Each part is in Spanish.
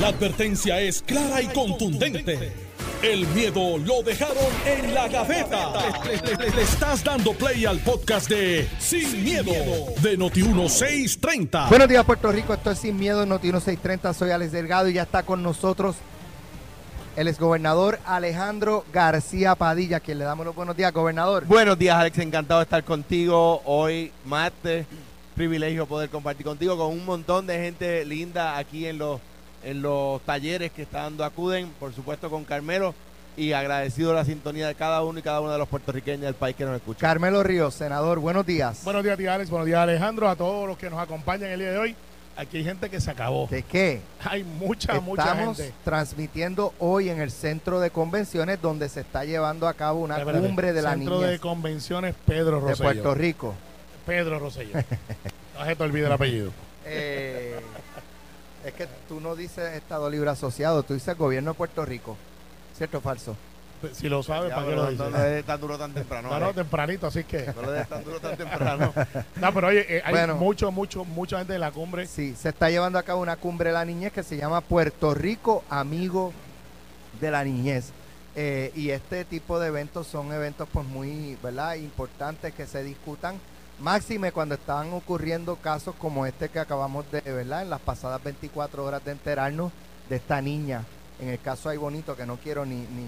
La advertencia es clara y contundente. El miedo lo dejaron en la gaveta. Le, le- le- le estás dando play al podcast de Sin, miedo, de Noti1630. Buenos días, Puerto Rico. Esto es Sin Miedo en Noti 1630. Soy Alex Delgado y ya está con nosotros el exgobernador Alejandro García Padilla, a quien le damos los buenos días, gobernador. Buenos días, Alex. Encantado de estar contigo hoy, martes. Privilegio poder compartir contigo con un montón de gente linda aquí en los, en los talleres que está dando Acuden. Por supuesto, con Carmelo. Y agradecido la sintonía de cada uno y cada uno de los puertorriqueños del país que nos escucha. Carmelo Ríos, senador, buenos días. Buenos días, tía Alex. Buenos días, Alejandro. A todos los que nos acompañan el día de hoy. Aquí hay gente que se acabó. ¿De qué? Hay mucha, mucha Estamos gente. transmitiendo hoy en el centro de convenciones donde se está llevando a cabo una Espérate, cumbre de la Centro niñez de Convenciones Pedro de Rosselló. Puerto Rico. Pedro Rosselló. no se te olvide el apellido. Eh, es que tú no dices Estado Libre Asociado, tú dices Gobierno de Puerto Rico. ¿Cierto o falso? Si lo sabes, ¿para qué lo no, dices? no le des tan duro tan temprano. No, no, tempranito, así que. No le des tan duro tan temprano. No, pero oye, eh, hay Bueno. mucho, mucho, mucha gente en la cumbre. Sí, se está llevando a cabo una cumbre de la niñez que se llama Puerto Rico Amigo de la Niñez. Eh, y este tipo de eventos son eventos pues muy, ¿verdad? Importantes que se discutan. Máxime cuando estaban ocurriendo casos como este que acabamos de, ¿verdad? En las pasadas 24 horas de enterarnos de esta niña. En el caso hay bonito que no quiero ni, ni,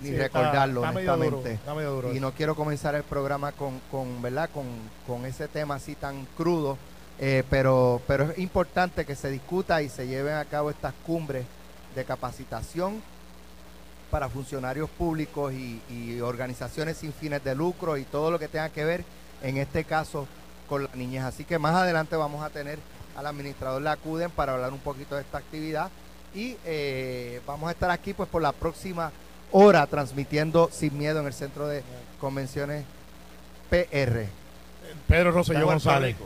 ni Sí, está- recordarlo, está medio duro, honestamente. está medio duro y no quiero comenzar el programa con, con ¿verdad? Con, con ese tema así tan crudo, eh, pero, pero es importante que se discuta y se lleven a cabo estas cumbres de capacitación para funcionarios públicos y, y organizaciones sin fines de lucro y todo lo que tenga que ver, en este caso, con la niñez. Así que más adelante vamos a tener al administrador la acuden para hablar un poquito de esta actividad y eh, vamos a estar aquí pues por la próxima hora transmitiendo sin miedo en el centro de convenciones PR. Pedro Rosselló González.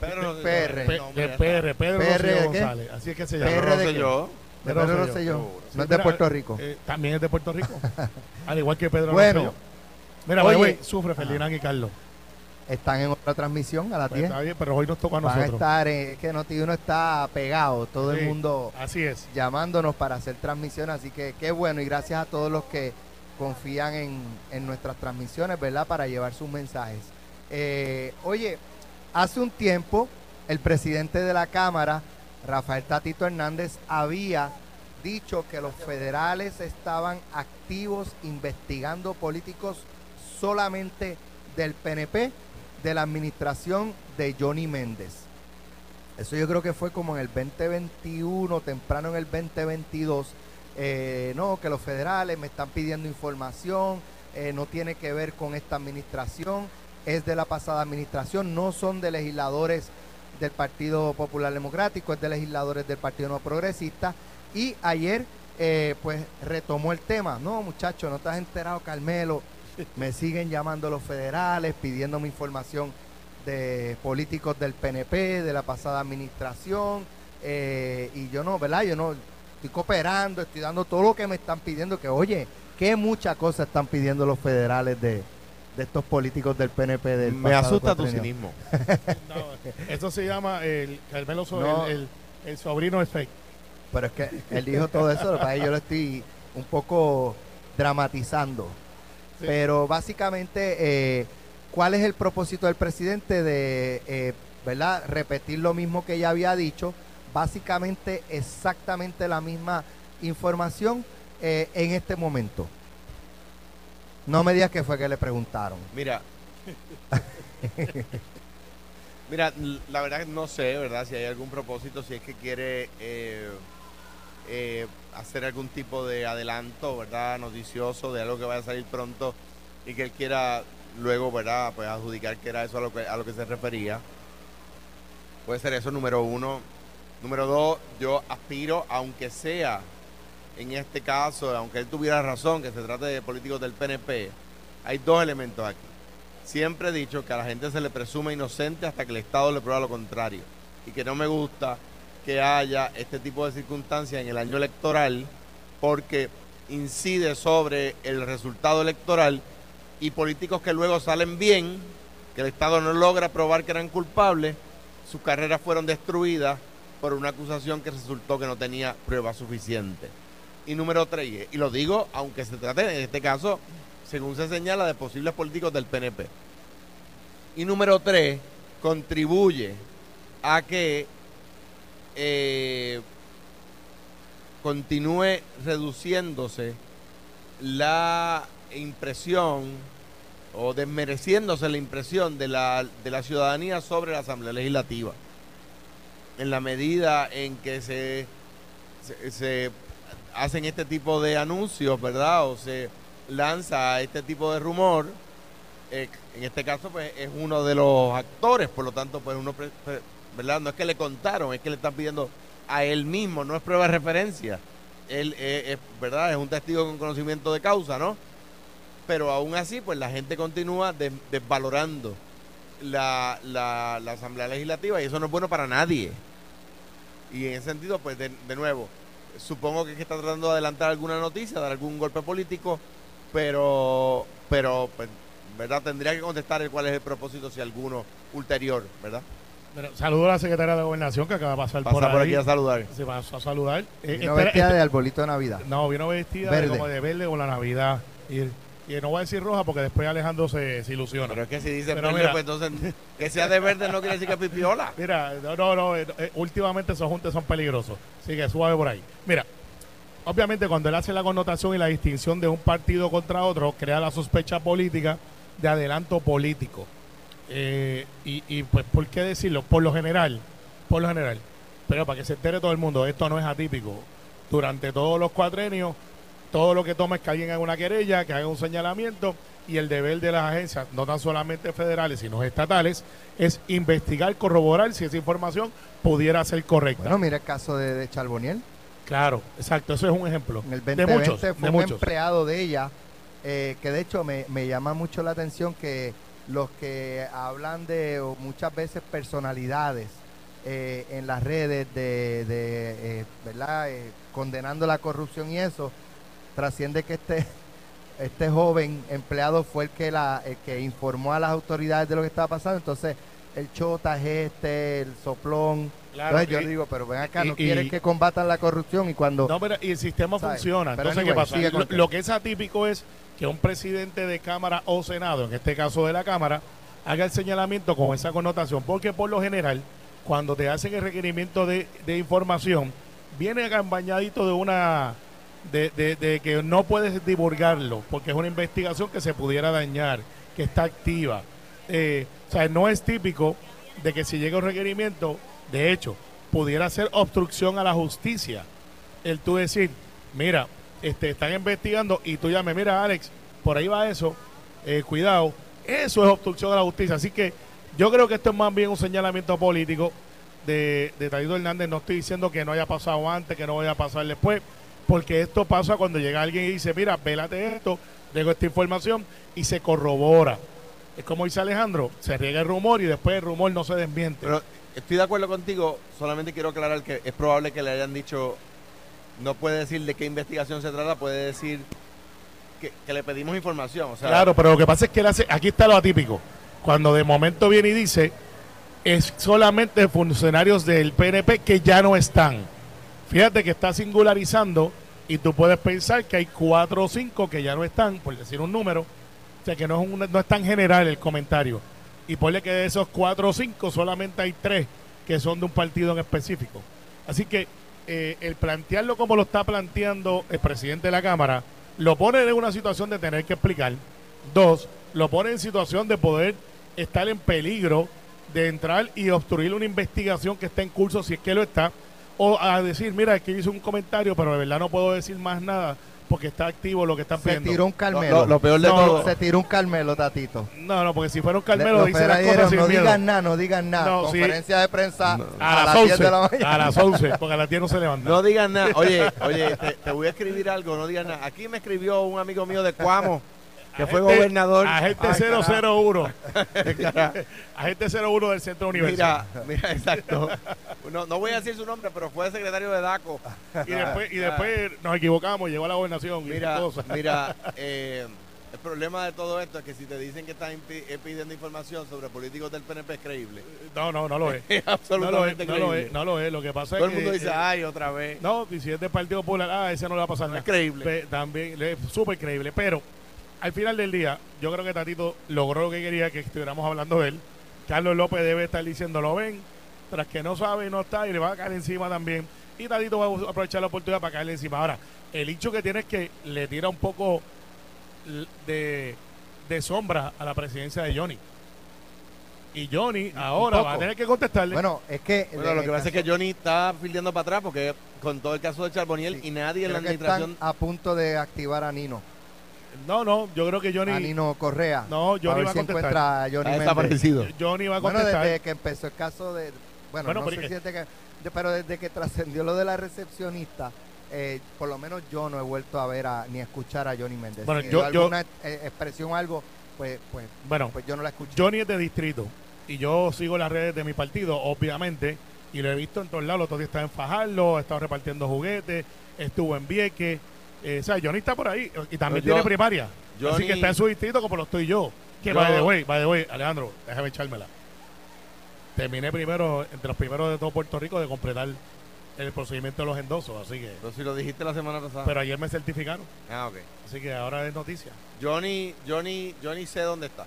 Pedro PR. No, PR, Pedro PR? González. Así es que se llama. PR de? Rosselló. De Pedro Pedro Rosselló. No es de mira, Puerto Rico. Eh, también es de Puerto Rico. Al igual que Pedro Bueno. Rosselló. Mira, Oye. oye, sufre Ferdinand y Carlos. Están en otra transmisión a las Pues 10. está bien, pero hoy nos toca a Van a nosotros. estar, eh, es que Noti1 está pegado, todo Sí. el mundo Así es. llamándonos para hacer transmisiones, así que qué bueno y gracias a todos los que confían en, en nuestras transmisiones, ¿verdad? Para llevar sus mensajes. Eh, oye, hace un tiempo el presidente de la Cámara, Rafael Tatito Hernández, había dicho que los federales estaban activos investigando políticos solamente del PNP, de la administración de Johnny Méndez. Eso yo creo que fue como en el 2021, temprano en el 2022. Eh, no, que los federales me están pidiendo información, eh, no tiene que ver con esta administración, es de la pasada administración, no son de legisladores del Partido Popular Democrático, es de legisladores del Partido No Progresista. Y ayer, eh, pues retomó el tema. No, muchachos, no has enterado, Carmelo. Me siguen llamando los federales, pidiéndome información de políticos del PNP, de la pasada administración, eh, y yo no, ¿verdad? Yo no estoy cooperando, estoy dando todo lo que me están pidiendo, que oye, qué muchas cosas están pidiendo los federales de, de estos políticos del PNP del Me asusta tu cinismo. No, eso se llama el Carmelo No. el, el- el sobrino es fake. Pero es que él dijo todo eso, que que yo lo estoy un poco dramatizando. Sí. Pero básicamente, eh, ¿cuál es el propósito del presidente de, eh, ¿verdad? Repetir lo mismo que ya había dicho, básicamente exactamente la misma información eh, en este momento. No me digas que fue que le preguntaron. Mira. Mira, la verdad que no sé, ¿verdad? Si hay algún propósito, si es que quiere eh, hacer algún tipo de adelanto, ¿verdad? Noticioso de algo que vaya a salir pronto y que él quiera luego, ¿verdad? Pues adjudicar que era eso a lo que, a lo que se refería. Puede ser eso, número uno. Número dos, yo aspiro, aunque sea en este caso, aunque él tuviera razón, que se trate de políticos del PNP, hay dos elementos aquí. Siempre he dicho que a la gente se le presume inocente hasta que el Estado le prueba lo contrario. Y que no me gusta que haya este tipo de circunstancias en el año electoral porque incide sobre el resultado electoral y políticos que luego salen bien, que el Estado no logra probar que eran culpables, sus carreras fueron destruidas por una acusación que resultó que no tenía prueba suficiente. Y número tres, y lo digo aunque se trate en este caso, según se señala, de posibles políticos del PNP. Y número tres, contribuye a que eh, continúe reduciéndose la impresión o desmereciéndose la impresión de la, de la ciudadanía sobre la Asamblea Legislativa. En la medida en que se, se, hacen este tipo de anuncios, ¿verdad? O se lanza este tipo de rumor, eh, en este caso pues es uno de los actores, por lo tanto pues uno, ¿verdad? No es que le contaron, es que le están pidiendo a él mismo, no es prueba de referencia. Él eh, es, ¿verdad? Es un testigo con conocimiento de causa, ¿no? Pero aún así, pues la gente continúa desvalorando la, Asamblea Legislativa y eso no es bueno para nadie. Y en ese sentido, pues de, nuevo, supongo que, está tratando de adelantar alguna noticia, dar algún golpe político, pero, pero pues, ¿verdad? Tendría que contestar cuál es el propósito, si alguno ulterior, ¿verdad? Saludo a la secretaria de Gobernación que acaba de pasar por, por aquí a saludar. Se pasó a saludar. Eh, vino vestida de arbolito de Navidad. No, vino vestida de, como de verde con la Navidad. Y, y, no voy a decir roja porque después Alejandro se, ilusiona. Pero es que si dice verde, pues entonces que sea de verde no quiere decir que es pipiola. Mira, no, no, no eh, eh, últimamente esos juntes son peligrosos. Así que suave por ahí. Mira, obviamente cuando él hace la connotación y la distinción de un partido contra otro, crea la sospecha política de adelanto político. Eh, y, y, pues, ¿por qué decirlo? Por lo general, por lo general, pero para que se entere todo el mundo, esto no es atípico. Durante todos los cuatrenios, todo lo que toma es que alguien haga una querella, que haga un señalamiento, y el deber de las agencias, no tan solamente federales, sino estatales, es investigar, corroborar si esa información pudiera ser correcta. Bueno, mira el caso de, de Charboniel. Claro, exacto, eso es un ejemplo. En el 2020 de muchos, fue un empleado de ella, eh, que de hecho me, me llama mucho la atención que los que hablan de muchas veces personalidades eh, en las redes de, de eh, ¿verdad? Eh, condenando la corrupción y eso, trasciende que este, este joven empleado fue el que, la, que informó a las autoridades de lo que estaba pasando, entonces el chota es este, el soplón. entonces yo digo, pero ven acá, no quieren que combatan la corrupción y cuando... No, pero y el sistema funciona. Entonces, ¿qué pasa? lo, que es atípico es que un presidente de Cámara o Senado, en este caso de la Cámara, haga el señalamiento con esa connotación, porque por lo general, cuando te hacen el requerimiento de, información, viene acompañadito de una de, que no puedes divulgarlo, porque es una investigación que se pudiera dañar, que está activa. Eh, o sea, no es típico de que si llega un requerimiento, de hecho, pudiera ser obstrucción a la justicia. El tú decir, mira, este, están investigando y tú llames, mira Alex, por ahí va eso, eh, cuidado, eso es obstrucción a la justicia. Así que yo creo que esto es más bien un señalamiento político de, de Hernández. No estoy diciendo que no haya pasado antes, que no vaya a pasar después, porque esto pasa cuando llega alguien y dice, mira, vélate esto, tengo esta información y se corrobora. Es como dice Alejandro, se riega el rumor y después el rumor no se desmiente. Pero estoy de acuerdo contigo, solamente quiero aclarar que es probable que le hayan dicho no puede decir de qué investigación se trata, puede decir que, le pedimos información. claro, pero lo que pasa es que él hace, aquí está lo atípico. Cuando de momento viene y dice, es solamente funcionarios del PNP que ya no están. Fíjate que está singularizando y tú puedes pensar que hay cuatro o cinco que ya no están, por decir un número. O sea, que no es, un, no es tan general el comentario. Y ponle que de esos cuatro o cinco solamente hay tres que son de un partido en específico. Así que eh, el plantearlo como lo está planteando el presidente de la Cámara, lo pone en una situación de tener que explicar. Dos, lo pone en situación de poder estar en peligro de entrar y obstruir una investigación que está en curso, si es que lo está, o a decir, mira, es que hice un comentario, pero de verdad no puedo decir más nada porque está activo lo que están pidiendo. Se tiró un Carmelo. Lo, peor de todo. Se tiró un Carmelo, Tatito. No, no, porque si fuera un Carmelo, dice las cosas No digan nada, no digan nada. Conferencia de prensa a, las 11 de la mañana. A las 11, porque a las 10 no se levanta. No digan nada. Oye, oye, te, te, voy a escribir algo, no digan nada. Aquí me escribió un amigo mío de Cuamo que fue gobernador. Agente 001. agente 01 del Centro Universitario. Mira, mira, exacto. No, no, voy a decir su nombre, pero fue secretario de DACO. Y después, y después nos equivocamos, llegó a la gobernación. Mira, mira eh, El problema de todo esto es que si te dicen que están eh, pidiendo información sobre políticos del PNP es creíble. No, no, no lo es. absolutamente no lo es, No lo es, lo que pasa todo es que... Todo el mundo dice, ay, otra vez. No, y si es del Partido Popular, ah, ese no le va a pasar nada. Es creíble. también, es súper creíble. Pero, al final del día, yo creo que Tatito logró lo que quería que estuviéramos hablando de él. Carlos López debe estar diciendo, lo ven, tras que no sabe y no está, y le va a caer encima también. Y Tatito va a aprovechar la oportunidad para caerle encima. Ahora, el hecho que tiene es que le tira un poco de de sombra a la presidencia de Johnny. Y Johnny ahora va a tener que contestarle. Bueno, es que. lo que pasa es que Johnny está fildeando para atrás porque con todo el caso de Charboniel y nadie en la administración. a punto de activar a Nino. No, no, yo creo que Johnny. A Nino Correa. No, Johnny va a contestar. A Johnny desaparecido. Johnny va a contestar. Bueno, desde que empezó el caso de. Bueno, no sé si que, pero desde que trascendió lo de la recepcionista, eh, por lo menos yo no he vuelto a ver a, ni a escuchar a Johnny Méndez. Bueno, yo, alguna eh, expresión algo, pues, pues, bueno, pues yo no la escucho. Johnny es de distrito y yo sigo las redes de mi partido, obviamente, y lo he visto en todos lados. Los otros días está en Fajardo, ha estado repartiendo juguetes, estuvo en Vieques. Eh, o sea, Johnny está por ahí y también tiene primaria. así que está en su distrito como lo estoy yo. Que va de way, by the way, Alejandro, déjame echármela. Terminé primero, entre los primeros de todo Puerto Rico, de completar el procedimiento de los endosos, así que... Pero si lo dijiste la semana pasada. Pero ayer me certificaron. Ah, ok. Así que ahora es noticia. Johnny, Johnny, Johnny sé dónde está.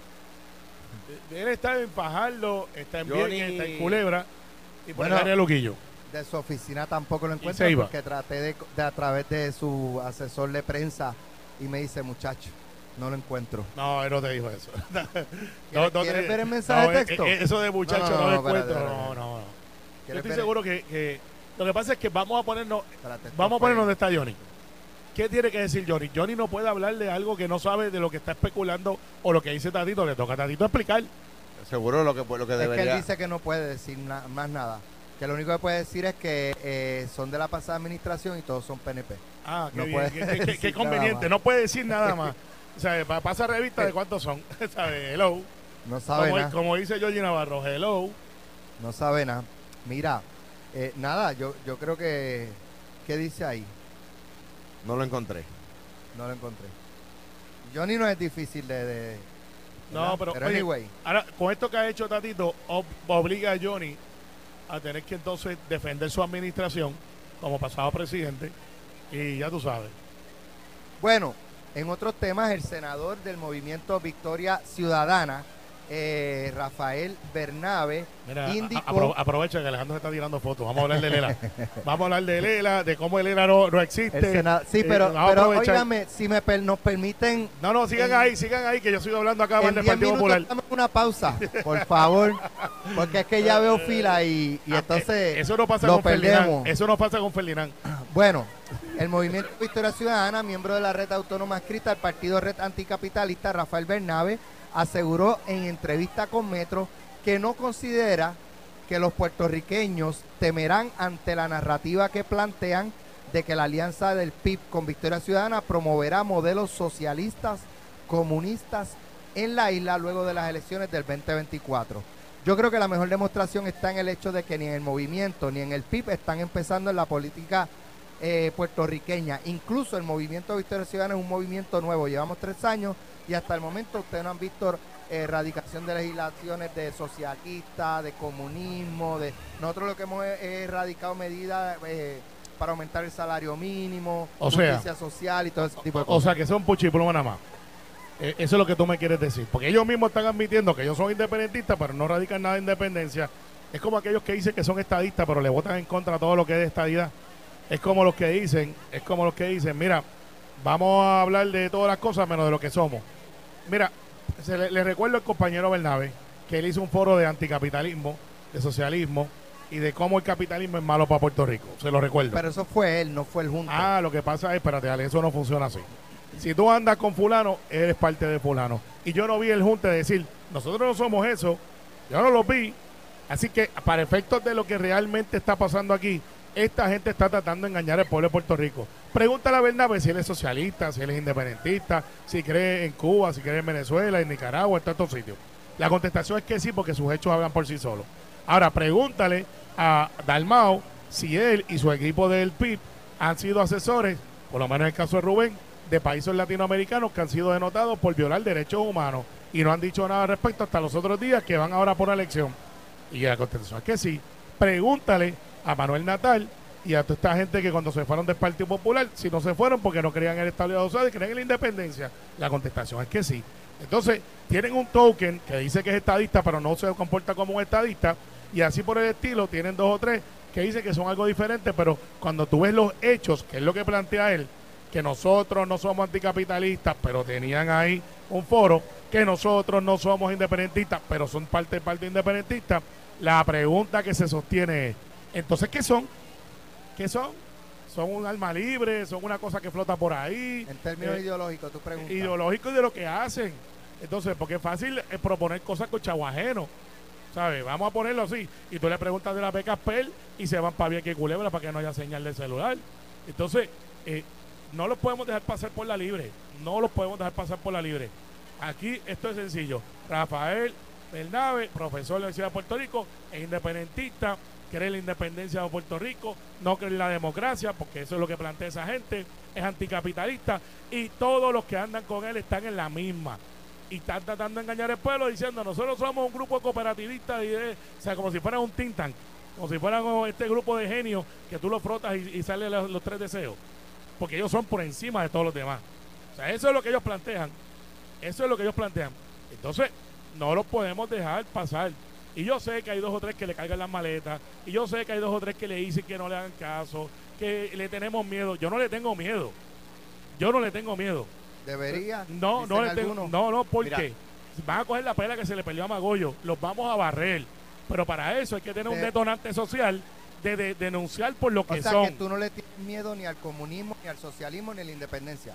Él está en Fajardo, está en Johnny... está en Culebra y por bueno, el Luquillo. De su oficina tampoco lo encuentro porque traté de, de, a través de su asesor de prensa y me dice, muchacho, no lo encuentro. No, él no te dijo eso. ¿Quieres, ver el mensaje de texto? Eh, eso de muchacho no, lo encuentro. No, no, no. Yo estoy seguro que, que lo que pasa es que vamos a ponernos, vamos a ponernos donde está Johnny. ¿Qué tiene que decir Johnny? Johnny no puede hablar de algo que no sabe de lo que está especulando o lo que dice Tatito. Le toca a Tatito explicar. Seguro lo que, lo que debería. Es que él dice que no puede decir más nada. Que lo único que puede decir es que eh, son de la pasada administración y todos son PNP. Ah, qué, bien, qué, conveniente. No puede decir nada más. o sea, pasa revista de cuántos son. ¿Sabe? Hello. No sabe como, nada. Como dice Georgie Navarro, hello. No sabe nada. Mira, eh, nada, yo, yo creo que. ¿Qué dice ahí? No lo encontré. No lo encontré. Johnny no es difícil de. no, pero, anyway. ahora, con esto que ha hecho Tatito, obliga a Johnny a tener que entonces defender su administración como pasado presidente. Y ya tú sabes. Bueno, en otros temas, el senador del movimiento Victoria Ciudadana, eh, Rafael Bernabe indicó... aprovecha que Alejandro se está tirando fotos. Vamos a hablar de Lela. Vamos a hablar de Lela, de cómo Lela no, no existe. sí, eh, pero, pero si me nos permiten... No, no, sigan ahí, sigan ahí, que yo sigo hablando acá del Partido Popular. una pausa, por favor, porque es que ya veo fila y, y ah, entonces Eso no pasa con Ferdinand. Eso no pasa con Ferdinand. Bueno, el Movimiento Victoria Ciudadana, miembro de la Red Autónoma Escrita, el Partido Red Anticapitalista, Rafael Bernabe, aseguró en entrevista con Metro que no considera que los puertorriqueños temerán ante la narrativa que plantean de que la alianza del PIB con Victoria Ciudadana promoverá modelos socialistas, comunistas en la isla luego de las elecciones del 2024. Yo creo que la mejor demostración está en el hecho de que ni en el movimiento ni en el PIB están empezando en la política eh, puertorriqueña. Incluso el movimiento Victoria Ciudadana es un movimiento nuevo. Llevamos tres años y hasta el momento ustedes no han visto erradicación de legislaciones de socialistas, de comunismo, de nosotros lo que hemos erradicado medidas eh, para aumentar el salario mínimo, justicia social y todo ese tipo de cosas. O sea que son puchiplumas nada más. Eh, eso es lo que tú me quieres decir. Porque ellos mismos están admitiendo que ellos son independentistas, pero no radican nada de independencia. Es como aquellos que dicen que son estadistas, pero le votan en contra a todo lo que es de estadidad. Es como los que dicen, es como los que dicen, mira, vamos a hablar de todas las cosas menos de lo que somos. Mira, le, recuerdo al compañero Bernabe que él hizo un foro de anticapitalismo, de socialismo y de cómo el capitalismo es malo para Puerto Rico. Se lo recuerdo. Pero eso fue él, no fue el Junta. Ah, lo que pasa es, espérate, Ale, eso no funciona así. Si tú andas con fulano, eres parte de fulano. Y yo no vi el Junta decir, nosotros no somos eso, yo no lo vi. Así que para efectos de lo que realmente está pasando aquí, esta gente está tratando de engañar al pueblo de Puerto Rico. Pregúntale a Bernabe si él es socialista, si él es independentista, si cree en Cuba, si cree en Venezuela, en Nicaragua, en tantos sitios. La contestación es que sí, porque sus hechos hablan por sí solos. Ahora, pregúntale a Dalmao si él y su equipo del PIB han sido asesores, por lo menos en el caso de Rubén, de países latinoamericanos que han sido denotados por violar derechos humanos y no han dicho nada al respecto hasta los otros días que van ahora por una elección. Y la contestación es que sí. Pregúntale a Manuel Natal y a toda esta gente que cuando se fueron del Partido Popular, si no se fueron porque no creían en el Estado de y creían en la independencia, la contestación es que sí. Entonces, tienen un token que dice que es estadista, pero no se comporta como un estadista, y así por el estilo, tienen dos o tres que dicen que son algo diferente, pero cuando tú ves los hechos, que es lo que plantea él, que nosotros no somos anticapitalistas, pero tenían ahí un foro, que nosotros no somos independentistas, pero son parte del Partido Independentista, la pregunta que se sostiene es, entonces, ¿qué son? ¿Qué son? Son un alma libre, son una cosa que flota por ahí. En términos eh, ideológicos, tú preguntas. Ideológicos de lo que hacen. Entonces, porque es fácil eh, proponer cosas con chavo ¿Sabes? Vamos a ponerlo así. Y tú le preguntas de la beca PEL y se van para bien que culebra para que no haya señal de celular. Entonces, eh, no los podemos dejar pasar por la libre. No los podemos dejar pasar por la libre. Aquí esto es sencillo. Rafael Bernabe, profesor de la Universidad de Puerto Rico, es independentista, cree en la independencia de Puerto Rico, no cree en la democracia, porque eso es lo que plantea esa gente, es anticapitalista y todos los que andan con él están en la misma y están tratando de engañar al pueblo diciendo nosotros somos un grupo cooperativista, y o sea, como si fuera un think como si fueran este grupo de genios que tú lo frotas y, salen los, tres deseos, porque ellos son por encima de todos los demás. O sea, eso es lo que ellos plantean, eso es lo que ellos plantean. Entonces, no lo podemos dejar pasar. Y yo sé que hay dos o tres que le cargan las maletas, y yo sé que hay dos o tres que le dicen que no le hagan caso, que le tenemos miedo. Yo no le tengo miedo. Yo no le tengo miedo. Debería. No, no, no, no, porque van a coger la pela que se le peleó a Magollo, los vamos a barrer. Pero para eso hay que tener un detonante social de, denunciar por lo que o sea, que tú no le tienes miedo ni al comunismo, ni al socialismo, ni a la independencia.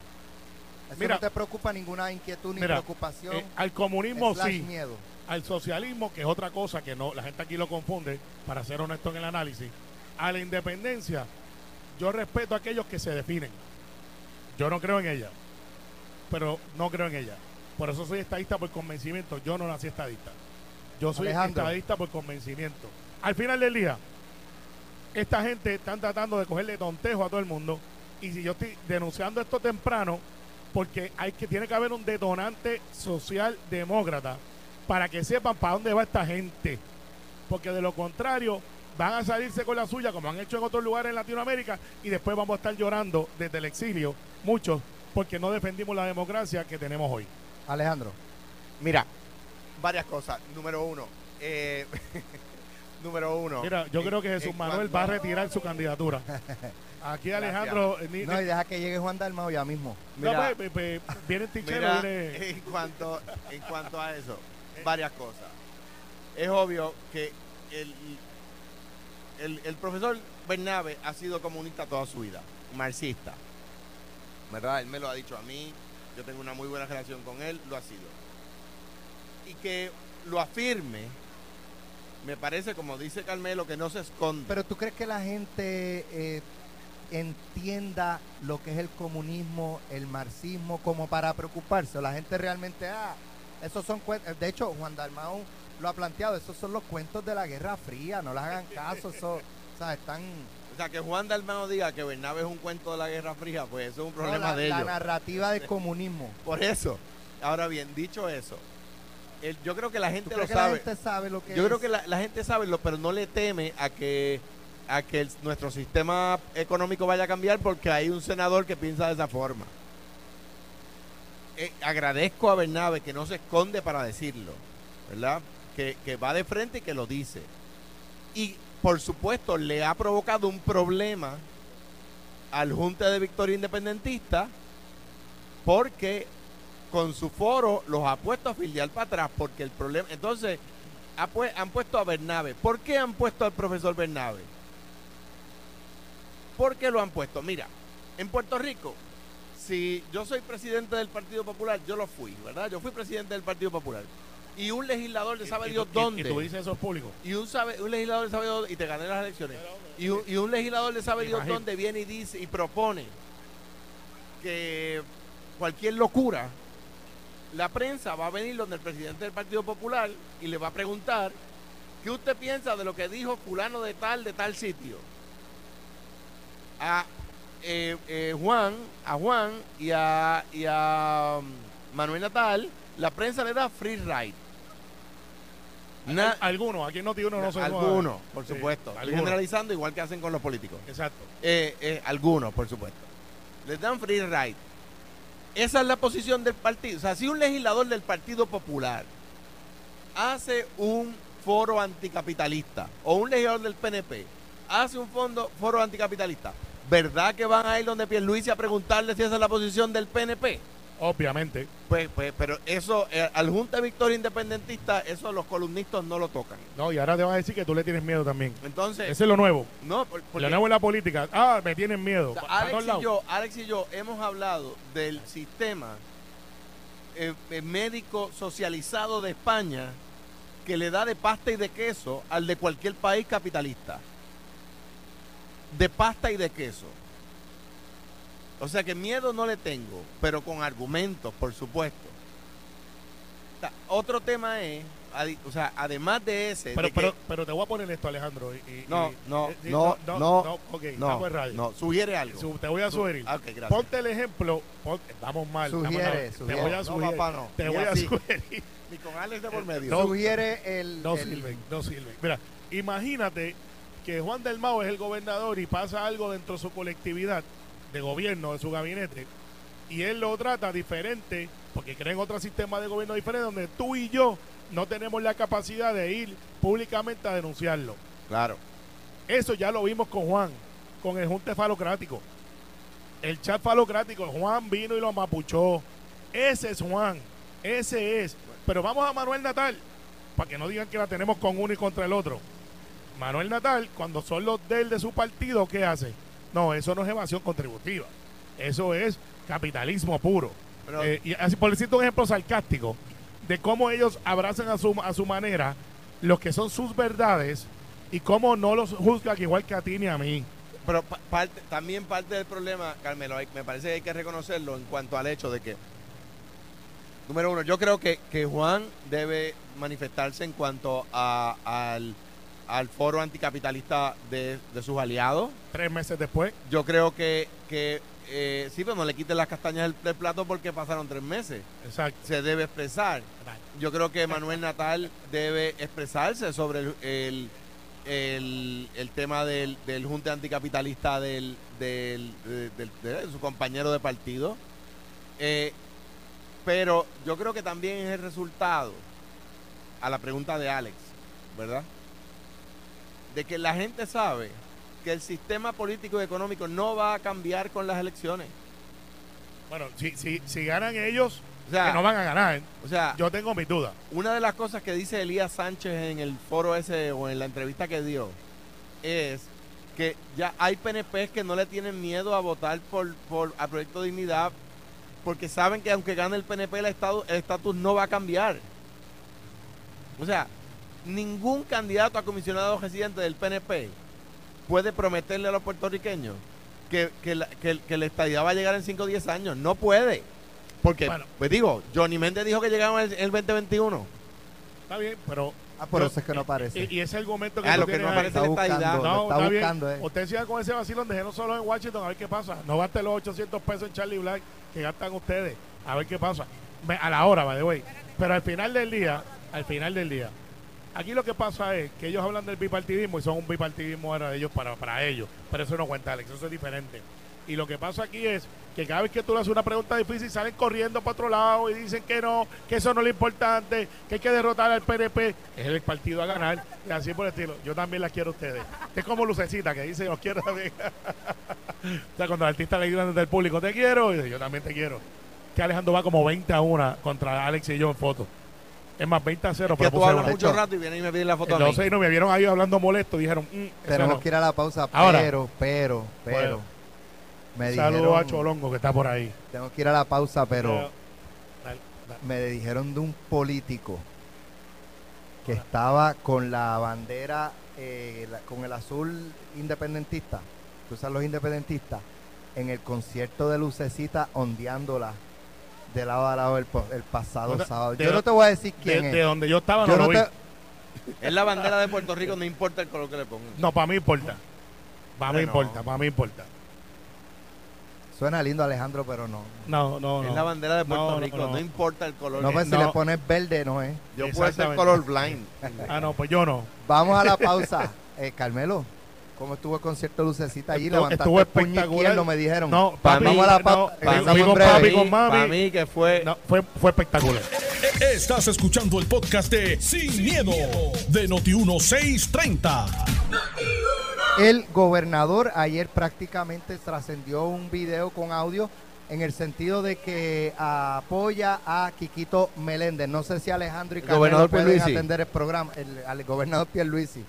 Eso no te preocupa ninguna inquietud ni preocupación. Eh, al comunismo sí. Miedo. Al socialismo, que es otra cosa que no la gente aquí lo confunde, para ser honesto en el análisis. A la independencia, yo respeto a aquellos que se definen. Yo no creo en ella pero no creo en ella. Por eso soy estadista por convencimiento. Yo no nací estadista. Yo soy estadista por convencimiento. Al final del día, esta gente están tratando de cogerle tontejo a todo el mundo. Y si yo estoy denunciando esto temprano, porque hay que tiene que haber un detonante social demócrata para que sepan para dónde va esta gente. Porque de lo contrario, van a salirse con la suya, como han hecho en otros lugares en Latinoamérica, y después vamos a estar llorando desde el exilio, muchos, porque no defendimos la democracia que tenemos hoy. Alejandro. Mira, varias cosas. Número uno, eh, número uno. Mira, yo creo que Jesús Manuel va a retirar su candidatura. Aquí Alejandro. Eh, no, y deja que llegue Juan Dalmao ya mismo. Mira, pues, pues, pues, viene Tichero. Viene... En, cuanto, en cuanto a eso, varias cosas. Es obvio que el, el, el profesor Bernabe ha sido comunista toda su vida, marxista. ¿verdad? Él me lo ha dicho a mí, yo tengo una muy buena relación con él, lo ha sido. Y que lo afirme, me parece, como dice Carmelo, que no se esconde. Pero tú crees que la gente eh, entienda lo que es el comunismo, el marxismo, como para preocuparse. La gente realmente, ah, esos son cuentos. De hecho, Juan Dalmau lo ha planteado, esos son los cuentos de la Guerra Fría, no les hagan caso, eso, o sea, están o sea, que Juan Dalmano diga que Bernabe es un cuento de la Guerra Fría, pues eso es un problema de ellos. La narrativa del comunismo. Por eso. Ahora bien, dicho eso, yo creo que la gente lo sabe. La gente sabe lo que yo creo que la, gente sabe, lo, pero no le teme a que a que nuestro sistema económico vaya a cambiar porque hay un senador que piensa de esa forma. Eh, agradezco a Bernabe que no se esconde para decirlo, ¿verdad? Que, que va de frente y que lo dice. Y por supuesto, le ha provocado un problema al Junta de Victoria Independentista porque con su foro los ha puesto a filiar para atrás porque el problema entonces han puesto a Bernabe ¿por qué han puesto al profesor Bernabe? ¿Por qué lo han puesto? mira en Puerto Rico si yo soy presidente del Partido Popular yo lo fui ¿verdad? yo fui presidente del Partido Popular y un legislador de sabe Dios dónde. Y, tú dices eso público. Y un, sabe, un legislador de sabe Dios y te gané las elecciones. Y un, y un legislador de sabe Dios dónde viene y dice y propone que cualquier locura, la prensa va a venir donde el presidente del Partido Popular y le va a preguntar qué usted piensa de lo que dijo fulano de tal, de tal sitio. Ah, eh, Juan, a Juan y a, y a um, Manuel Natal, la prensa le da free ride. algunos, aquí no tiene uno no se Algunos, por supuesto. generalizando igual que hacen con los políticos. Exacto. algunos, por supuesto. Les dan free ride. Esa es la posición del partido. O sea, si un legislador del Partido Popular hace un foro anticapitalista o un legislador del PNP hace un fondo, foro anticapitalista, ¿verdad que van a ir donde Pierluisi a preguntarle si esa es la posición del PNP? Obviamente. Pues, pues, pero eso, eh, al Junta Victoria Independentista, eso los columnistas no lo tocan. No, y ahora te van a decir que tú le tienes miedo también. Entonces. Ese es lo nuevo. No, lo nuevo en la política. Ah, me tienen miedo. Alex, y yo, Alex y yo hemos hablado del sistema eh, eh, médico socializado de España que le da de pasta y de queso al de cualquier país capitalista. De pasta y de queso. O sea que miedo no le tengo, pero con argumentos, por supuesto. Otro tema es, o sea, además de ese. Pero, pero, pero te voy a poner esto, Alejandro. no, no, no, no, no, ok, no, radio. no, sugiere algo. te voy a sugerir. Ponte el ejemplo, vamos mal. Sugiere, Te voy a sugerir. Te voy a sugerir. Ni con Alex de por medio. No, sugiere el. No sirven, no sirven. Mira, imagínate que Juan del Mao es el gobernador y pasa algo dentro de su colectividad de gobierno, de su gabinete, y él lo trata diferente, porque creen otro sistema de gobierno diferente, donde tú y yo no tenemos la capacidad de ir públicamente a denunciarlo. Claro. Eso ya lo vimos con Juan, con el Junte Falocrático. El chat falocrático, Juan vino y lo mapuchó. Ese es Juan, ese es. Pero vamos a Manuel Natal, para que no digan que la tenemos con uno y contra el otro. Manuel Natal, cuando son los de él de su partido, ¿qué hace? No, eso no es evasión contributiva. Eso es capitalismo puro. Eh, y así, por decirte un ejemplo sarcástico de cómo ellos abrazan a su, a su manera lo que son sus verdades y cómo no los juzgan igual que a ti ni a mí. Pero parte, también parte del problema, Carmelo, me parece que hay que reconocerlo en cuanto al hecho de que, número uno, yo creo que, que Juan debe manifestarse en cuanto a, al al foro anticapitalista de, sus aliados. Tres meses después. Yo creo que, que eh, sí, pero no le quiten las castañas del, plato porque pasaron tres meses. Exacto. Se debe expresar. Yo creo que Manuel Natal debe expresarse sobre el, el, el, tema del, del junte anticapitalista del, del, de, su compañero de partido. Eh, pero yo creo que también es el resultado a la pregunta de Alex, ¿verdad? De que la gente sabe que el sistema político y económico no va a cambiar con las elecciones. Bueno, si, si, si ganan ellos, que no van a ganar. O sea, yo tengo mi duda. Una de las cosas que dice Elías Sánchez en el foro ese o en la entrevista que dio es que ya hay PNPs que no le tienen miedo a votar por, por a Proyecto Dignidad porque saben que aunque gane el PNP el estatus no va a cambiar. O sea, ningún candidato a comisionado residente del PNP puede prometerle a los puertorriqueños que, que, la, que, que estadía va a llegar en 5 o 10 años. No puede. Porque, pues digo, Johnny Méndez dijo que llegaba en el, 2021. Está bien, pero Ah, por eso es que no aparece. Y, ese argumento que ah, lo que no aparece está buscando, no, está, buscando, eh. Usted siga con ese vacilón, déjenos solo en Washington a ver qué pasa. No gaste los 800 pesos en Charlie Black que gastan ustedes. A ver qué pasa. A la hora, by the way. Pero al final del día, al final del día, Aquí lo que pasa es que ellos hablan del bipartidismo y son un bipartidismo ahora de ellos para, para ellos. Pero eso no cuenta, Alex, eso es diferente. Y lo que pasa aquí es que cada vez que tú le haces una pregunta difícil salen corriendo para otro lado y dicen que no, que eso no es lo importante, que hay que derrotar al PNP. Es el partido a ganar y así por el estilo. Yo también la quiero a ustedes. Es como Lucecita que dice, los quiero también. o sea, cuando el artista le dice del público, te quiero, y dice, yo también te quiero. Que Alejandro va como 20 a 1 contra Alex y yo en foto. Es más, 20 a 0. pero tú hablas mucho rato y vienen y me piden la foto a mí. no me vieron ahí hablando molesto. Dijeron, mm, Tenemos que ir a la pausa, pero, pero, pero. me Saludos a Cholongo que está por ahí. Tengo que ir a la pausa, pero. Me dijeron de un político que estaba con la bandera, eh, con el azul independentista. Tú sabes los independentistas. En el concierto de Lucecita ondeándola de lado a lado el, pasado sábado. Yo no te voy a decir quién de, es. De donde yo estaba no lo vi. Es la bandera de Puerto Rico, no importa el color que le pongan. No, para mí importa. Para mí importa, para mí importa. Suena lindo Alejandro, pero no. No, no, no. Es la bandera de Puerto Rico, no, importa el color. No, pues si le pones verde, no es. Yo puedo ser color blind. ah, no, pues yo no. Vamos a la pausa. Eh, Carmelo, ¿cómo estuvo el concierto Lucecita allí? Estuvo, estuvo espectacular. no me dijeron. No, para mí, a la no, con papi, con mami. Para mí que fue... fue, fue espectacular. Estás escuchando el podcast de Sin, miedo, de Noti1630. El gobernador ayer prácticamente trascendió un video con audio en el sentido de que apoya a Quiquito Meléndez. No sé si Alejandro y Carmelo pueden atender el programa, el, al gobernador Pierluisi.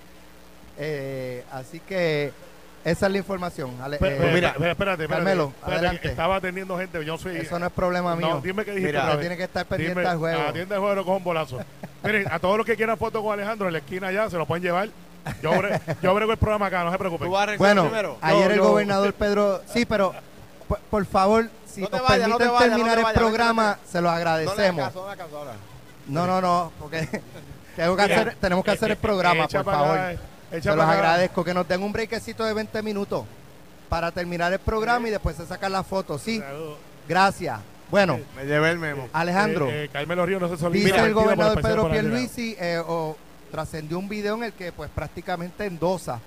Eh, así que esa es la información. Eh, mira, espérate, espérate, adelante. Estaba atendiendo gente, yo soy... Eso no es problema mío. No, dime que dijiste. Mira, tiene que estar pendiente al juego. Atiende el juego, cojo un bolazo. Miren, a todos los que quieran fotos con Alejandro en la esquina allá, se lo pueden llevar. Yo, yo brego el programa acá, no se preocupen. Bueno, ayer el gobernador Pedro... Sí, pero por, favor, si nos permiten terminar el programa, se lo agradecemos. No, no, no, porque tengo que hacer, tenemos que hacer el programa, por favor. Se los agradezco que nos den un breakcito de 20 minutos para terminar el programa y después se sacan las fotos. Sí, gracias. Bueno, me llevé el memo. Alejandro, eh, eh no se dice el gobernador Pedro Pierluisi eh, o trascendió un video en el que pues prácticamente endosa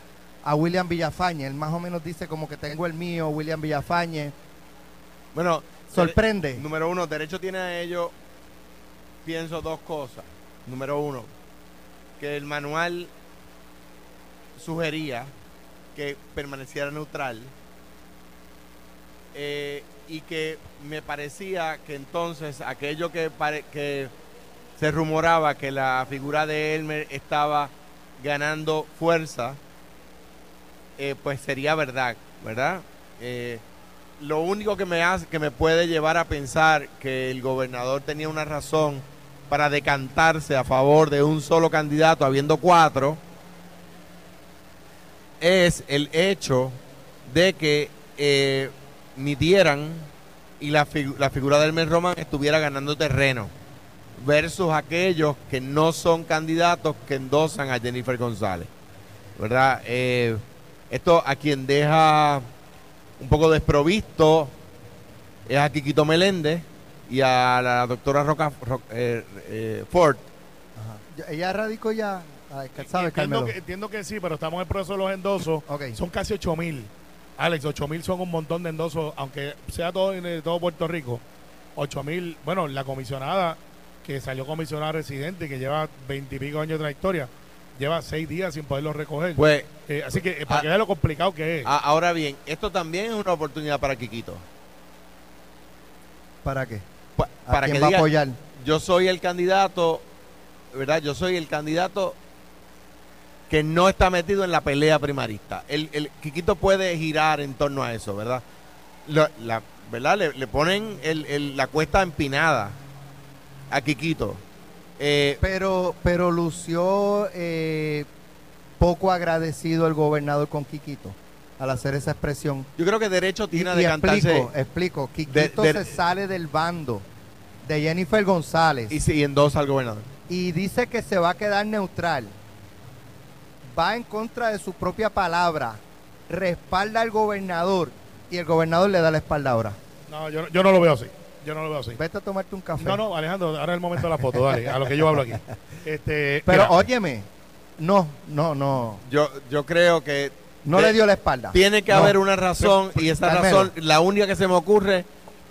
a William Villafañe. Él más o menos dice como que tengo el mío, William Villafañe. Bueno, sorprende. Número uno, derecho tiene a ello, pienso dos cosas. Número uno, que el manual sugería que permaneciera neutral eh, y que me parecía que entonces aquello que, que se rumoraba que la figura de Elmer estaba ganando fuerza, eh, pues sería verdad, ¿verdad? Eh, lo único que me hace, que me puede llevar a pensar que el gobernador tenía una razón para decantarse a favor de un solo candidato, habiendo cuatro, es el hecho de que eh, midieran y la, la figura del mes Roman estuviera ganando terreno versus aquellos que no son candidatos que endosan a Jennifer González. ¿Verdad? Eh, esto a quien deja un poco desprovisto es a Quiquito Meléndez y a la doctora Roca, eh, eh, Ford. Ella radicó ya entiendo, que, entiendo que sí, pero estamos en el proceso de los endosos. Son casi 8 mil. Alex, 8 mil son un montón de endosos, aunque sea todo en todo Puerto Rico. 8 mil, bueno, la comisionada que salió comisionada residente, que lleva 20 y pico años de trayectoria, lleva 6 días sin poderlo recoger. Pues, eh, así que para que vean lo complicado que es. Ahora bien, esto también es una oportunidad para Quiquito. ¿Para qué? para que va a apoyar? Yo soy el candidato, ¿verdad? Yo soy el candidato que no está metido en la pelea primarista. El, el Quiquito puede girar en torno a eso, ¿verdad? la, ¿verdad? Le, ponen el, la cuesta empinada a Quiquito. Eh, pero, pero lució eh, poco agradecido el gobernador con Quiquito al hacer esa expresión. Yo creo que derecho tiene a decantarse. Explico, explico. Quiquito se sale del bando de Jennifer González. Y, sí, endosa al gobernador. Y dice que se va a quedar neutral va en contra de su propia palabra, respalda al gobernador y el gobernador le da la espalda ahora. No, yo, yo no lo veo así. Yo no lo veo así. Vete a tomarte un café. No, no, Alejandro, ahora es el momento de la foto, dale, a lo que yo hablo aquí. Este, Pero óyeme, no, no, no. Yo, yo creo que... No le dio la espalda. Tiene que haber una razón y esa razón, la única que se me ocurre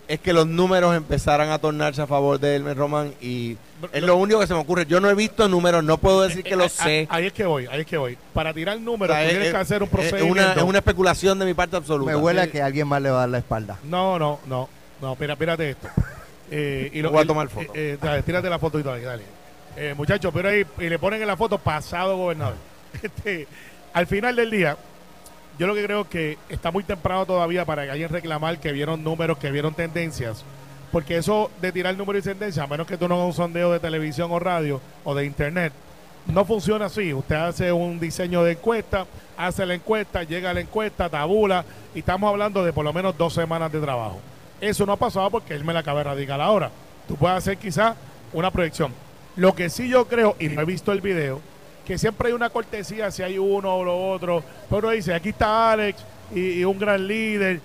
es que los números empezaran a tornarse a favor de Elmer Román y es lo único que se me ocurre. Yo no he visto números, no puedo decir que lo sé. Ahí es que voy, ahí es que voy. Para tirar números tienes que hacer un procedimiento. Es una, especulación de mi parte absoluta. Me huele a que alguien más le va a dar la espalda. No, no, no. No, espera, espérate esto. Eh, y lo, voy a tomar foto. Eh, eh, tírate la foto y dale, dale. Eh, muchachos, pero ahí y le ponen en la foto pasado gobernador. Este, al final del día, yo lo que creo que está muy temprano todavía para que alguien reclamar que vieron números, que vieron tendencias. Porque eso de tirar números y tendencias, a menos que tú no hagas un sondeo de televisión o radio o de internet, no funciona así. Usted hace un diseño de encuesta, hace la encuesta, llega a la encuesta, tabula, y estamos hablando de por lo menos dos semanas de trabajo. Eso no ha pasado porque él me la acaba de radical ahora. Tú puedes hacer quizás una proyección. Lo que sí yo creo, y no he visto el video, que siempre hay una cortesía si hay uno o lo otro. Pero dice, aquí está Alex y, un gran líder.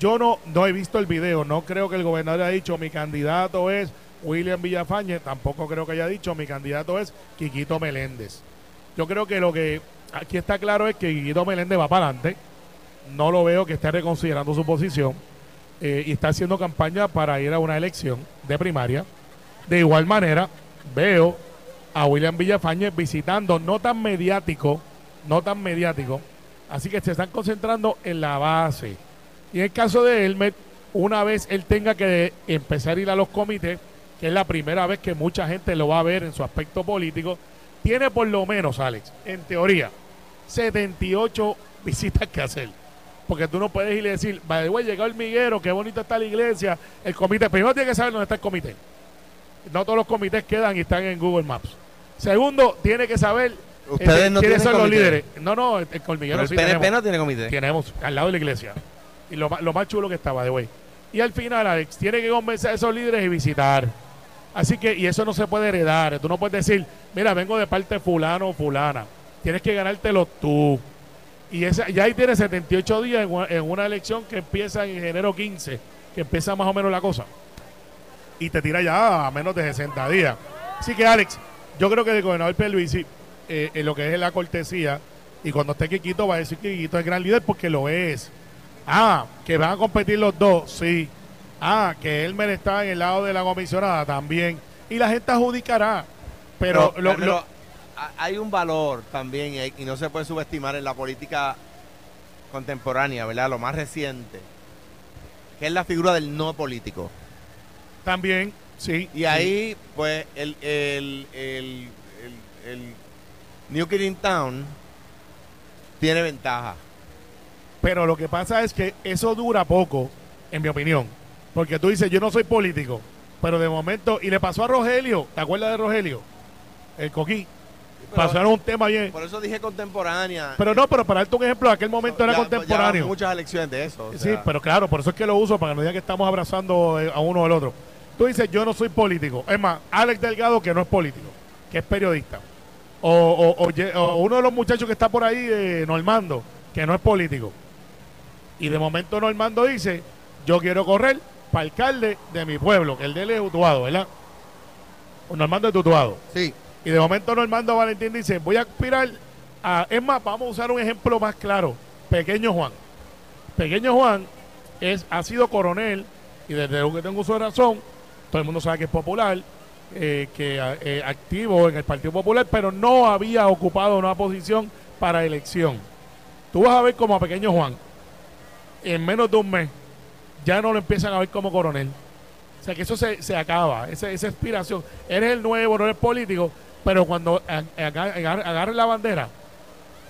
Yo no, no he visto el video, no creo que el gobernador haya dicho mi candidato es William Villafañe, tampoco creo que haya dicho mi candidato es Quiquito Meléndez. Yo creo que lo que aquí está claro es que Quiquito Meléndez va para adelante. No lo veo que esté reconsiderando su posición eh, y está haciendo campaña para ir a una elección de primaria. De igual manera, veo a William Villafañe visitando, no tan mediático, no tan mediático, así que se están concentrando en la base. Y en el caso de Elmer, una vez él tenga que empezar a ir a los comités, que es la primera vez que mucha gente lo va a ver en su aspecto político, tiene por lo menos, Alex, en teoría, 78 visitas que hacer. Porque tú no puedes ir y decir, vaya, llegó el miguero, qué bonita está la iglesia, el comité. Primero tiene que saber dónde está el comité. No todos los comités quedan y están en Google Maps. Segundo, tiene que saber Ustedes no quiénes son los líderes. No, no, el, colmiguero el PNP no tiene comité. Tenemos, al lado de la iglesia. Y lo, lo más chulo que estaba, de güey. Y al final, Alex, tiene que convencer a esos líderes y visitar. Así que, y eso no se puede heredar. Tú no puedes decir, mira, vengo de parte fulano o fulana. Tienes que ganártelo tú. Y esa, ya ahí tiene 78 días en una, elección que empieza en enero 15, que empieza más o menos la cosa. Y te tira ya a menos de 60 días. Así que, Alex, yo creo que el gobernador Pierluisi, eh, en lo que es la cortesía, y cuando esté Quiquito va a decir que Quiquito es gran líder porque lo es. Ah, que van a competir los dos, sí. Ah, que Elmer está en el lado de la comisionada también. Y la gente adjudicará. Pero, lo, hay un valor también y, no se puede subestimar en la política contemporánea, ¿verdad? Lo más reciente, que es la figura del no político. También, sí. Y ahí, pues, el, el, el, el, New Kid Town tiene ventaja. Pero lo que pasa es que eso dura poco, en mi opinión. Porque tú dices, yo no soy político, pero de momento, y le pasó a Rogelio, ¿te acuerdas de Rogelio? El coquí pasaron un tema bien. Por eso dije contemporánea. Pero no, pero para darte un ejemplo, aquel momento era contemporáneo. muchas elecciones de eso. Sí, pero claro, por eso es que lo uso, para que no digan que estamos abrazando eh, a uno o al otro. Tú dices, yo no soy político. Es más, Alex Delgado, que no es político, que es periodista. O, uno de los muchachos que está por ahí, eh, Normando, que no es político. Y de momento Normando dice, yo quiero correr para alcalde de mi pueblo, que el de él es Utuado, ¿verdad? Normando es Utuado. Sí. Y de momento Normando Valentín dice, voy a aspirar a... Es más, vamos a usar un ejemplo más claro. Pequeño Juan. Pequeño Juan es, ha sido coronel y desde lo que tengo su razón, todo el mundo sabe que es popular, eh, que eh, activo en el Partido Popular, pero no había ocupado una posición para elección. Tú vas a ver como a Pequeño Juan, en menos de un mes, ya no lo empiezan a ver como coronel. O sea que eso se, se acaba, esa, esa aspiración. Eres el nuevo, no eres político, pero cuando agarres la bandera,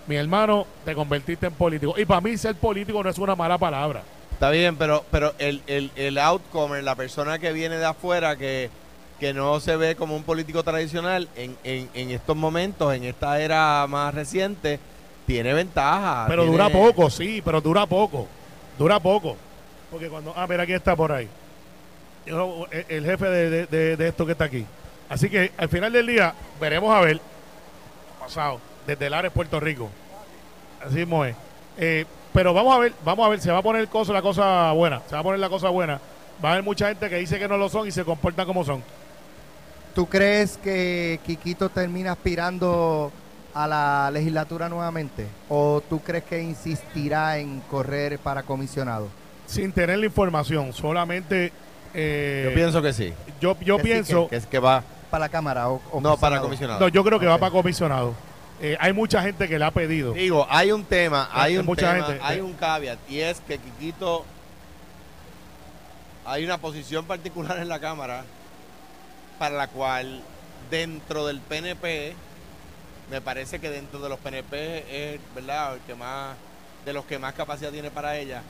mi hermano, te convertiste en político. Y para mí ser político no es una mala palabra. Está bien, pero, pero el, el, el outcomer, la persona que viene de afuera, que, que no se ve como un político tradicional, en, en, en estos momentos, en esta era más reciente, tiene ventaja. Pero dura poco, sí, pero dura poco. Dura poco. Porque cuando. Ah, mira, aquí está por ahí. El, jefe de, de, de esto que está aquí. Así que al final del día veremos a ver pasado desde Lares, Puerto Rico. Así mismo es. Eh, pero vamos a ver, vamos a ver, se va a poner el la cosa buena, se va a poner la cosa buena. Va a haber mucha gente que dice que no lo son y se comportan como son. ¿Tú crees que Quiquito termina aspirando a la legislatura nuevamente? ¿O tú crees que insistirá en correr para comisionado? Sin tener la información, solamente... Eh, yo pienso que sí. Yo, yo pienso... que, es que va para la Cámara o, No, para comisionado. No, yo creo que va para comisionado. Eh, hay mucha gente que le ha pedido. Digo, hay un tema, hay, un mucha gente, hay un caveat, y es que Quiquito hay una posición particular en la Cámara para la cual dentro del PNP, me parece que dentro de los PNP es, ¿verdad?, el que más, de los que más capacidad tiene para ella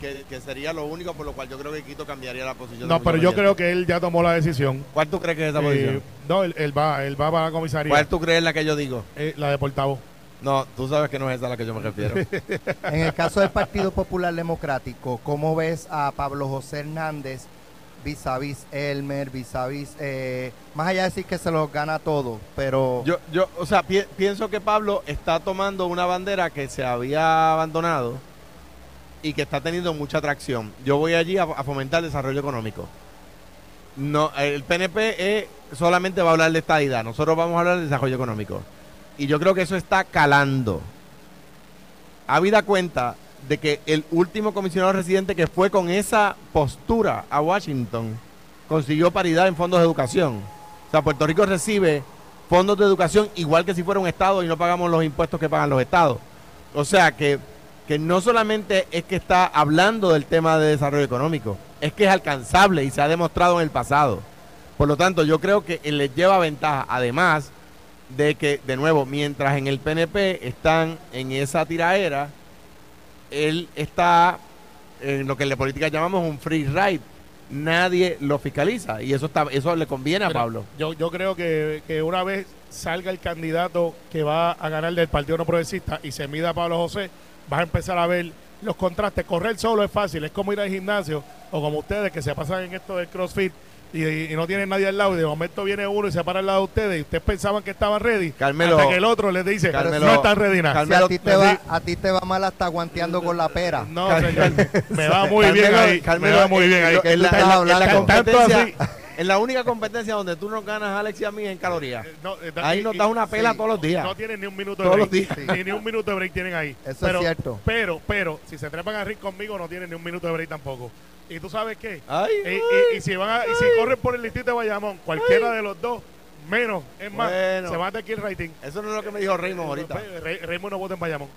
que, sería lo único por lo cual yo creo que Quito cambiaría la posición. No, pero yo creo que él ya tomó la decisión. ¿Cuál tú crees que es esa posición? Eh, no, él, va, él va para la comisaría. ¿Cuál tú crees la que yo digo? Eh, la de portavoz. No, tú sabes que no es esa a la que yo me refiero. en el caso del Partido Popular Democrático, ¿cómo ves a Pablo José Hernández vis a vis Elmer, vis a vis, eh, más allá de decir que se los gana todo, pero... Yo, yo o sea, pienso que Pablo está tomando una bandera que se había abandonado y que está teniendo mucha atracción. Yo voy allí a, fomentar el desarrollo económico. No, el PNP solamente va a hablar de esta idea. Nosotros vamos a hablar de desarrollo económico. Y yo creo que eso está calando. Habida cuenta de que el último comisionado residente que fue con esa postura a Washington consiguió paridad en fondos de educación. O sea, Puerto Rico recibe fondos de educación igual que si fuera un estado y no pagamos los impuestos que pagan los estados. O sea que, que no solamente es que está hablando del tema de desarrollo económico, es que es alcanzable y se ha demostrado en el pasado. Por lo tanto, yo creo que les lleva ventaja, además de que, de nuevo, mientras en el PNP están en esa tiraera, él está en lo que en la política llamamos un free ride. Nadie lo fiscaliza y eso está eso le conviene a Pablo. Yo, yo creo que, que una vez salga el candidato que va a ganar del Partido No Progresista y se mida a Pablo José, vas a empezar a ver los contrastes. Correr solo es fácil, es como ir al gimnasio o como ustedes que se pasan en esto del CrossFit y, no tienen nadie al lado y de momento viene uno y se para al lado de ustedes y ustedes pensaban que estaban ready Carmelo, hasta que el otro les dice no están ready nada. a, ti te va, a ti te va mal hasta guanteando con la pera. No, señor, me va muy bien ahí. me va muy bien ahí. En la, en la única competencia donde tú no ganas Alex y a mí en calorías. Eh, eh, ahí nos das una pela todos los días. No tienen ni un minuto de break. Todos los días. Ni, un minuto de break tienen ahí. Eso es cierto. Pero, pero, si se trepan a ring conmigo, no tienen ni un minuto de break tampoco. ¿Y tú sabes qué? y, si van y si corren por el distrito de Bayamón, cualquiera de los dos, menos, es más, se va a tener el rating. Eso no es lo que me dijo Raymond ahorita. Raymond no vota en Bayamón.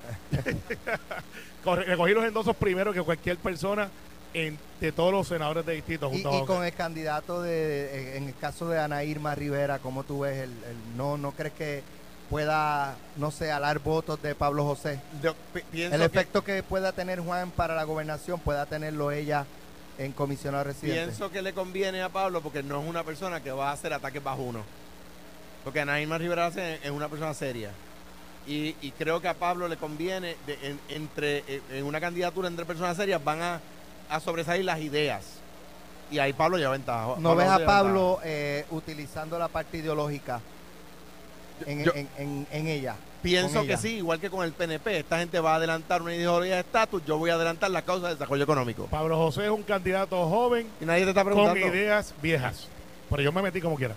Recogí los endosos primero que cualquier persona de todos los senadores de distrito. y, con el candidato de, en el caso de Ana Irma Rivera, ¿cómo tú ves el, no, no crees que pueda, no sé, alar votos de Pablo José? el efecto que, que pueda tener Juan para la gobernación, pueda tenerlo ella en comisionado residente. Pienso que le conviene a Pablo porque no es una persona que va a hacer ataques bajo uno. Porque Anaíma Rivera es una persona seria. Y, creo que a Pablo le conviene, en, entre, en una candidatura entre personas serias, van a, sobresalir las ideas. Y ahí Pablo ya ventaja. ¿No ves a Pablo eh, utilizando la parte ideológica en, en ella? Pienso que sí, igual que con el PNP. Esta gente va a adelantar una ideología de estatus, yo voy a adelantar la causa del desarrollo económico. Pablo José es un candidato joven y nadie te está preguntando. con ideas viejas. Pero yo me metí como quiera.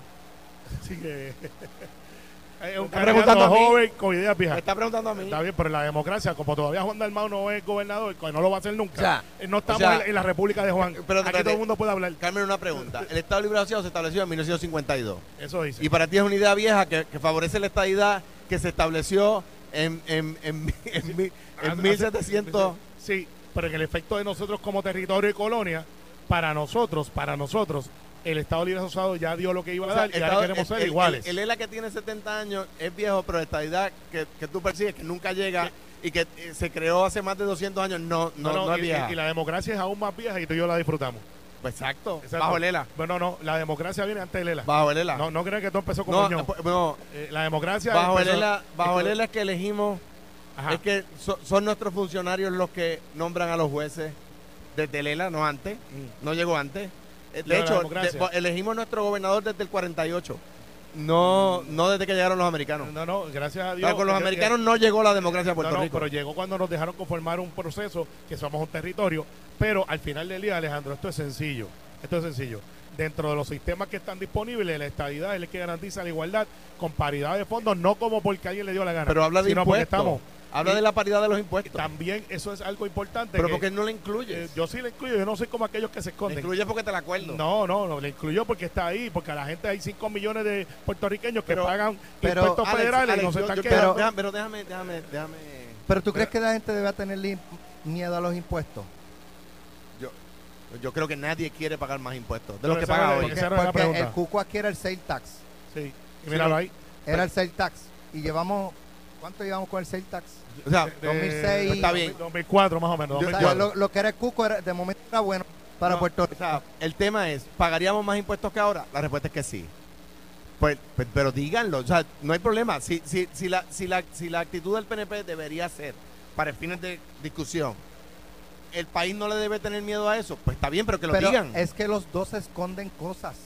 Así que es un candidato joven con ideas viejas. Me está preguntando a mí. Está bien, pero en la democracia, como todavía Juan Dalmau no es gobernador, no lo va a hacer nunca. Eh, no estamos en, la República de Juan. Pero Aquí todo el mundo puede hablar. Carmen, una pregunta. El Estado Libre Asociado se estableció en 1952. Eso dice. Y para ti es una idea vieja que, que favorece la estadidad que se estableció en, en, en, en, 1700. Sí, pero en el efecto de nosotros como territorio y colonia, para nosotros, para nosotros, el Estado Libre Asociado ya dio lo que iba a dar y ahora queremos ser iguales. El, ELA que tiene 70 años es viejo, pero la estadidad que, que tú persigues, que nunca llega y que eh, se creó hace más de 200 años, no, no, no, es vieja. Y, la democracia es aún más vieja y tú y yo la disfrutamos. Pues exacto. Bajo el ELA. Bueno, no, la democracia viene antes del ELA. Bajo el ELA. No, no crean que todo empezó con no, pues, no, eh, la democracia. Bajo el ELA, bajo el ELA es que elegimos. Es que son nuestros funcionarios los que nombran a los jueces desde el ELA, no antes. Mm. No llegó antes. De, hecho, elegimos nuestro gobernador desde el 48. No, no desde que llegaron los americanos. No, no, gracias a Dios. con los americanos no llegó la democracia a Puerto Rico. Pero llegó cuando nos dejaron conformar un proceso que somos un territorio. Pero al final del día, Alejandro, esto es sencillo. Esto es sencillo. Dentro de los sistemas que están disponibles, la estabilidad es el que garantiza la igualdad con paridad de fondos, no como porque alguien le dio la gana. Pero habla de impuestos. estamos Habla de la paridad de los impuestos. También eso es algo importante. Pero porque no le incluye. Eh, yo sí le incluyo, yo no soy como aquellos que se esconden. Le incluye porque te la acuerdo. No, no, no, le incluyo porque está ahí, porque a la gente hay 5 millones de puertorriqueños que pagan impuestos federales y no se están quedando. Pero, pero déjame, déjame, déjame. Pero tú crees que la gente debe tener miedo a los impuestos? Yo, yo creo que nadie quiere pagar más impuestos de los que paga hoy. Porque, el cuco aquí era el sale tax. Sí, y míralo ahí. Era el sale tax. Y llevamos, ¿cuánto llevamos con el sale tax? O sea, 2006. Está bien. 2004 más o menos. lo, que era el cuco era, de momento era bueno para Puerto Rico. O sea, el tema es, ¿pagaríamos más impuestos que ahora? La respuesta es que sí. Pues, pues, pero díganlo, o sea, no hay problema. Si, si, si, la, si, la, si la actitud del PNP debería ser, para fines de discusión, el país no le debe tener miedo a eso, pues está bien, pero que lo digan. Es que los dos esconden cosas,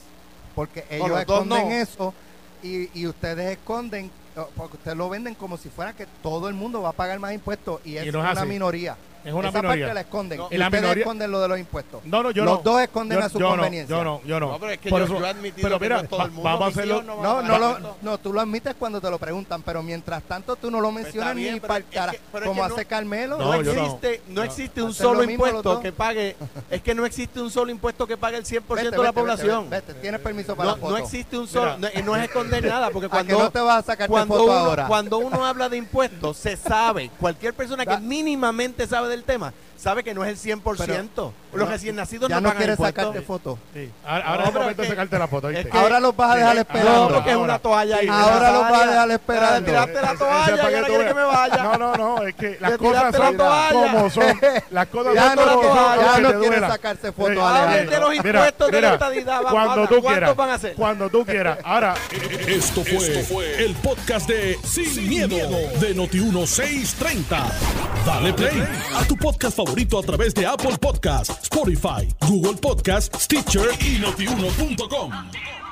porque ellos esconden eso y, y ustedes esconden porque ustedes lo venden como si fuera que todo el mundo va a pagar más impuestos y es, una minoría. Es una Esa minoría. parte la esconden. No, y la ustedes minoría- esconden lo de los impuestos. No, no, yo Los no. dos esconden Yo- a su yo no, conveniencia. yo no, yo no. No, pero es que Por yo, eso- yo he admitido pero que mira, no es todo el va- mundo. vamos a Mis hacerlo- hijos no van No, no, pagar lo, esto. no, tú lo admites cuando te lo preguntan, pero mientras tanto tú no lo mencionas bien, ni pero para es el que- cara, pero es como que no- hace Carmelo. No, No, yo no. existe, no, No. existe un Hacen lo solo mismo los impuesto dos. que pague. Es que no existe un solo impuesto que pague el 100% Vete, de la vete, vete, población. Vete, tienes permiso para No, la foto. no existe un solo. No, y no es esconder nada, porque ¿A cuando. no te vas a sacarte cuando foto uno, ahora? cuando uno habla de impuestos, se sabe, cualquier persona que Da- mínimamente sabe del tema, sabe que no es el 100%. Los recién nacidos ya no no quieres impuestos. sacarte foto. Sí. Ahora, ahora No, es el pero momento de es sacarte la foto, es ¿viste? que- Ahora los vas a dejar esperando. No, porque es una toalla ahí. Ahora los vas a dejar esperando. Tiraste la toalla es y para ahora tú quiere que me vaya. No, no, no, es que las cosas son como son. Las cosas Ya son no, como son, ya no quiere sacarse foto, Sí. Alejandro. Hablen de los impuestos de la estadidad. Cuando tú ¿Cuántos quieras. van a ser? Cuando tú quieras. Ahora, Esto fue, el podcast de Sin, miedo, de Noti1630. Dale play a tu podcast favorito a través de Apple Podcasts, Spotify, Google Podcasts, Stitcher y notiuno.com.